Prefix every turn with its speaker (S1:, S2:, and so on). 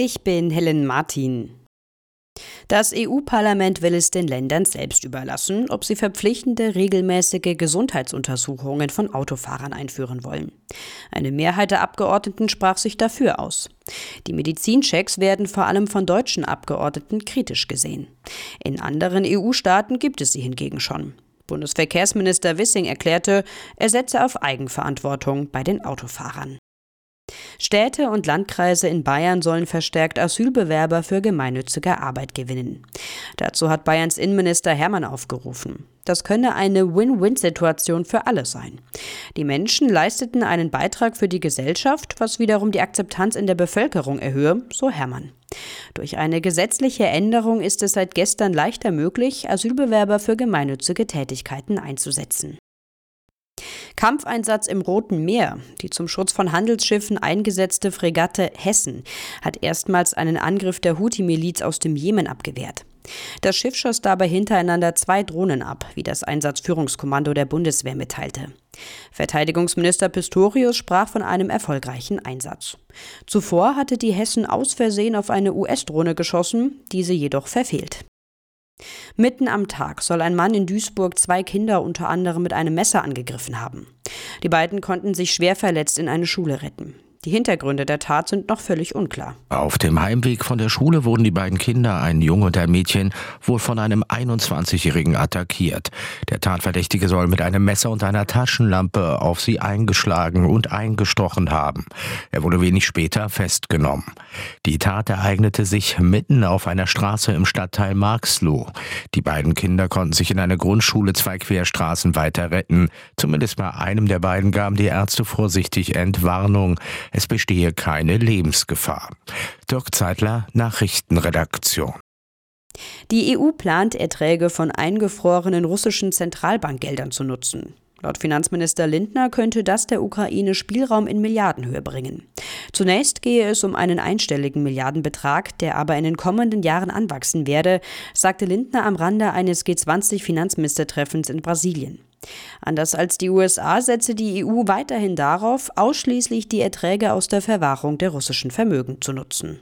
S1: Ich bin Helen Martin. Das EU-Parlament will es den Ländern selbst überlassen, ob sie verpflichtende regelmäßige Gesundheitsuntersuchungen von Autofahrern einführen wollen. Eine Mehrheit der Abgeordneten sprach sich dafür aus. Die Medizinchecks werden vor allem von deutschen Abgeordneten kritisch gesehen. In anderen EU-Staaten gibt es sie hingegen schon. Bundesverkehrsminister Wissing erklärte, er setze auf Eigenverantwortung bei den Autofahrern. Städte und Landkreise in Bayern sollen verstärkt Asylbewerber für gemeinnützige Arbeit gewinnen. Dazu hat Bayerns Innenminister Hermann aufgerufen. Das könne eine Win-Win-Situation für alle sein. Die Menschen leisteten einen Beitrag für die Gesellschaft, was wiederum die Akzeptanz in der Bevölkerung erhöhe, so Hermann. Durch eine gesetzliche Änderung ist es seit gestern leichter möglich, Asylbewerber für gemeinnützige Tätigkeiten einzusetzen. Kampfeinsatz im Roten Meer. Die zum Schutz von Handelsschiffen eingesetzte Fregatte Hessen hat erstmals einen Angriff der Houthi-Miliz aus dem Jemen abgewehrt. Das Schiff schoss dabei hintereinander zwei Drohnen ab, wie das Einsatzführungskommando der Bundeswehr mitteilte. Verteidigungsminister Pistorius sprach von einem erfolgreichen Einsatz. Zuvor hatte die Hessen aus Versehen auf eine US-Drohne geschossen, diese jedoch verfehlt. Mitten am Tag soll ein Mann in Duisburg zwei Kinder unter anderem mit einem Messer angegriffen haben. Die beiden konnten sich schwer verletzt in eine Schule retten. Die Hintergründe der Tat sind noch völlig unklar.
S2: Auf dem Heimweg von der Schule wurden die beiden Kinder, ein Junge und ein Mädchen, wohl von einem 21-Jährigen attackiert. Der Tatverdächtige soll mit einem Messer und einer Taschenlampe auf sie eingeschlagen und eingestochen haben. Er wurde wenig später festgenommen. Die Tat ereignete sich mitten auf einer Straße im Stadtteil Marxloh. Die beiden Kinder konnten sich in einer Grundschule zwei Querstraßen weiter retten. Zumindest bei einem der beiden gaben die Ärzte vorsichtig Entwarnung. Es bestehe keine Lebensgefahr. Dirk Zeitler, Nachrichtenredaktion.
S1: Die EU plant, Erträge von eingefrorenen russischen Zentralbankgeldern zu nutzen. Laut Finanzminister Lindner könnte das der Ukraine Spielraum in Milliardenhöhe bringen. Zunächst gehe es um einen einstelligen Milliardenbetrag, der aber in den kommenden Jahren anwachsen werde, sagte Lindner am Rande eines G20-Finanzministertreffens in Brasilien. Anders als die USA setze die EU weiterhin darauf, ausschließlich die Erträge aus der Verwahrung der russischen Vermögen zu nutzen.